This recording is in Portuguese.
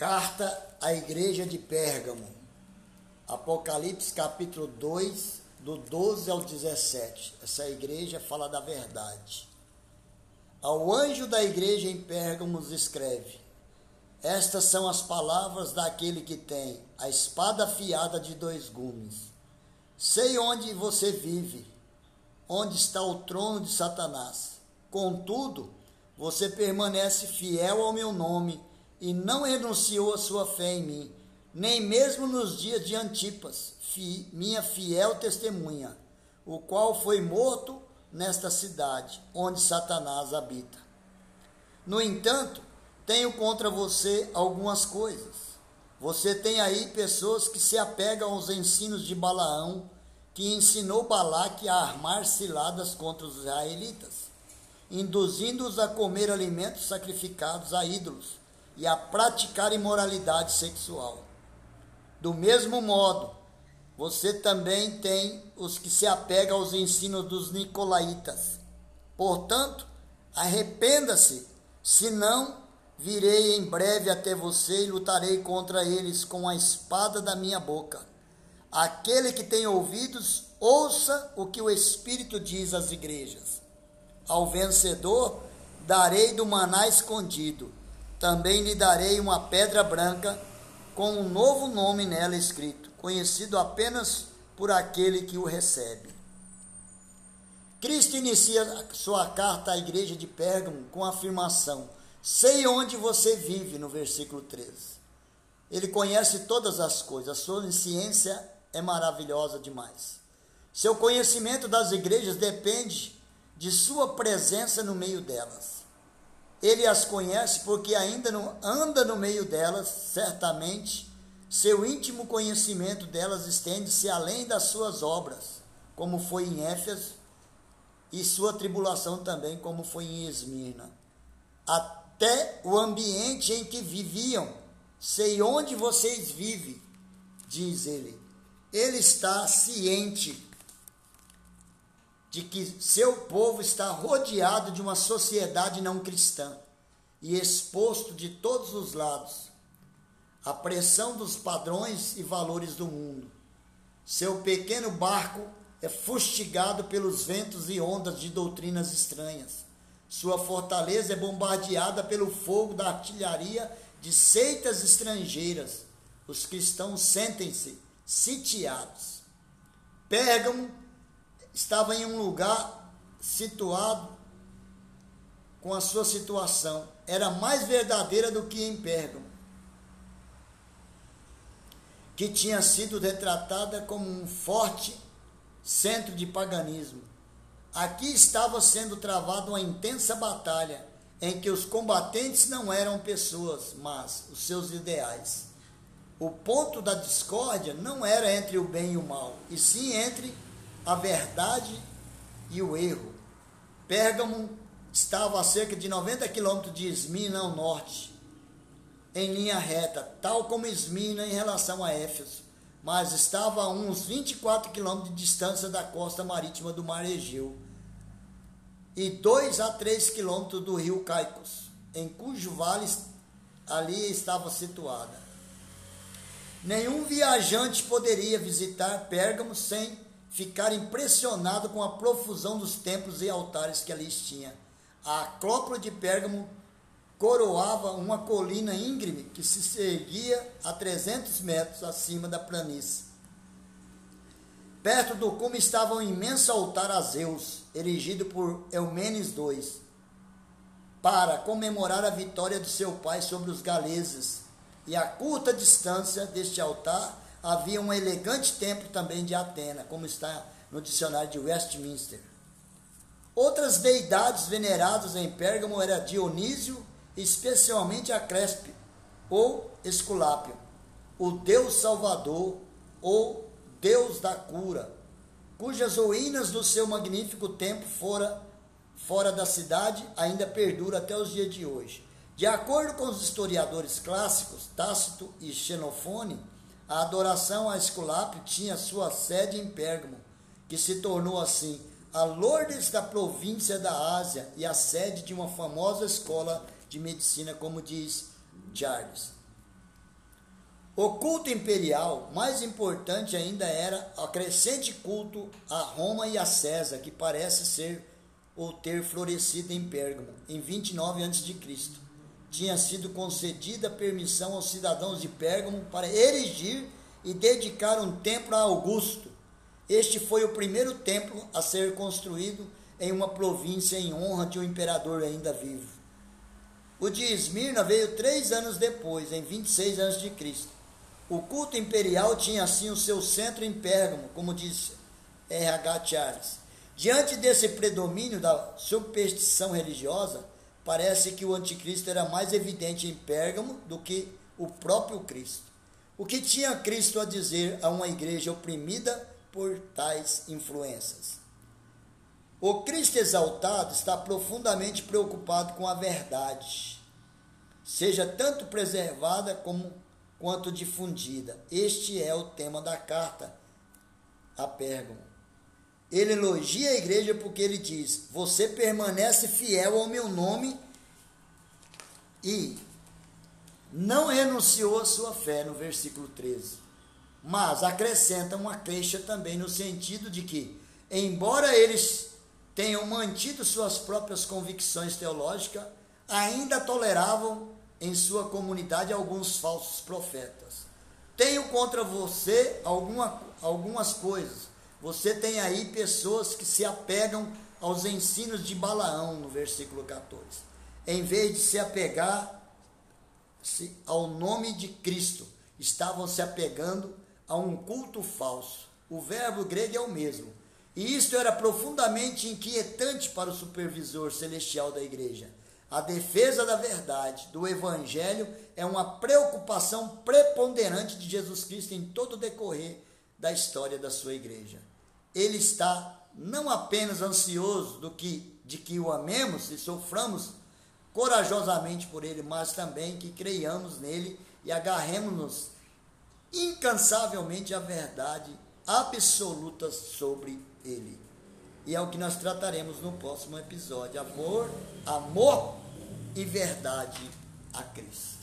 Carta à Igreja de Pérgamo, Apocalipse capítulo 2, do 12 ao 17. Essa igreja fala da verdade. Ao anjo da igreja em Pérgamo escreve: Estas são as palavras daquele que tem a espada afiada de dois gumes. Sei onde você vive, onde está o trono de Satanás. Contudo, você permanece fiel ao meu nome e não renunciou a sua fé em mim, nem mesmo nos dias de Antipas, fi, minha fiel testemunha, o qual foi morto nesta cidade, onde Satanás habita. No entanto, tenho contra você algumas coisas. Você tem aí pessoas que se apegam aos ensinos de Balaão, que ensinou Balaque a armar ciladas contra os israelitas, induzindo-os a comer alimentos sacrificados a ídolos e a praticar imoralidade sexual. Do mesmo modo, você também tem os que se apegam aos ensinos dos nicolaítas. Portanto, arrependa-se, senão virei em breve até você e lutarei contra eles com a espada da minha boca. Aquele que tem ouvidos, ouça o que o Espírito diz às igrejas. Ao vencedor, darei do maná escondido também lhe darei uma pedra branca com um novo nome nela escrito, conhecido apenas por aquele que o recebe. Cristo inicia sua carta à igreja de Pérgamo com a afirmação: Sei onde você vive, no versículo 13. Ele conhece todas as coisas, a sua ciência é maravilhosa demais. Seu conhecimento das igrejas depende de sua presença no meio delas. Ele as conhece porque ainda não anda no meio delas, certamente. Seu íntimo conhecimento delas estende-se além das suas obras, como foi em Éfeso, e sua tribulação também, como foi em Esmirna. Até o ambiente em que viviam, sei onde vocês vivem, diz ele. Ele está ciente de que seu povo está rodeado de uma sociedade não cristã e exposto de todos os lados à pressão dos padrões e valores do mundo. Seu pequeno barco é fustigado pelos ventos e ondas de doutrinas estranhas. Sua fortaleza é bombardeada pelo fogo da artilharia de seitas estrangeiras. Os cristãos sentem-se sitiados. Pérgamo estava em um lugar situado com a sua situação. Era mais verdadeira do que em Pérgamo, que tinha sido retratada como um forte centro de paganismo. Aqui estava sendo travada uma intensa batalha em que os combatentes não eram pessoas, mas os seus ideais. O ponto da discórdia não era entre o bem e o mal, e sim entre a verdade e o erro. Pérgamo estava a cerca de 90 quilômetros de Esmina ao norte, em linha reta, tal como Esmina em relação a Éfeso, mas estava a uns 24 quilômetros de distância da costa marítima do Mar Egeu e 2 a 3 quilômetros do rio Caicos, em cujo vale ali estava situada. Nenhum viajante poderia visitar Pérgamo sem ficar impressionado com a profusão dos templos e altares que ali tinha. A Acrópole de Pérgamo coroava uma colina íngreme que se erguia a 300 metros acima da planície. Perto do cume estava um imenso altar a Zeus, erigido por Eumenes II, para comemorar a vitória de seu pai sobre os galeses. E a curta distância deste altar havia um elegante templo também de Atena, como está no dicionário de Westminster. Outras deidades veneradas em Pérgamo era Dionísio, especialmente a Crespe, ou Esculápio, o Deus Salvador, ou Deus da cura, cujas ruínas do seu magnífico templo fora, fora da cidade ainda perdura até os dias de hoje. De acordo com os historiadores clássicos, Tácito e Xenofone, a adoração a Esculápio tinha sua sede em Pérgamo, que se tornou assim a Lourdes da província da Ásia e a sede de uma famosa escola de medicina, como diz Charles. O culto imperial, mais importante ainda, era a crescente culto a Roma e a César, que parece ser ou ter florescido em Pérgamo, em 29 a.C. Tinha sido concedida permissão aos cidadãos de Pérgamo para erigir e dedicar um templo a Augusto. Este foi o primeiro templo a ser construído em uma província em honra de um imperador ainda vivo. O de Esmirna veio três anos depois, em 26 a.C. O culto imperial tinha assim o seu centro em Pérgamo, como disse R.H. Charles. Diante desse predomínio da superstição religiosa, parece que o anticristo era mais evidente em Pérgamo do que o próprio Cristo. O que tinha Cristo a dizer a uma igreja oprimida por tais influências? O Cristo exaltado está profundamente preocupado com a verdade, seja tanto preservada como quanto difundida. Este é o tema da carta a Pérgamo. Ele elogia a igreja porque ele diz: Você permanece fiel ao meu nome e não renunciou à sua fé, no versículo 13. Mas acrescenta uma queixa também no sentido de que, embora eles tenham mantido suas próprias convicções teológicas, ainda toleravam em sua comunidade alguns falsos profetas. Tenho contra você alguma, algumas coisas. Você tem aí pessoas que se apegam aos ensinos de Balaão, no versículo 14. Em vez de se apegar ao nome de Cristo, estavam se apegando a um culto falso. O verbo grego é o mesmo. E isto era profundamente inquietante para o supervisor celestial da igreja a defesa da verdade, do Evangelho, é uma preocupação preponderante de Jesus Cristo em todo o decorrer da história da sua igreja. Ele está não apenas ansioso do que, de que o amemos e soframos corajosamente por ele, mas também que creiamos nele e agarremos-nos incansavelmente à verdade absoluta sobre ele. E é o que nós trataremos no próximo episódio. Amor, amor e verdade a Cristo.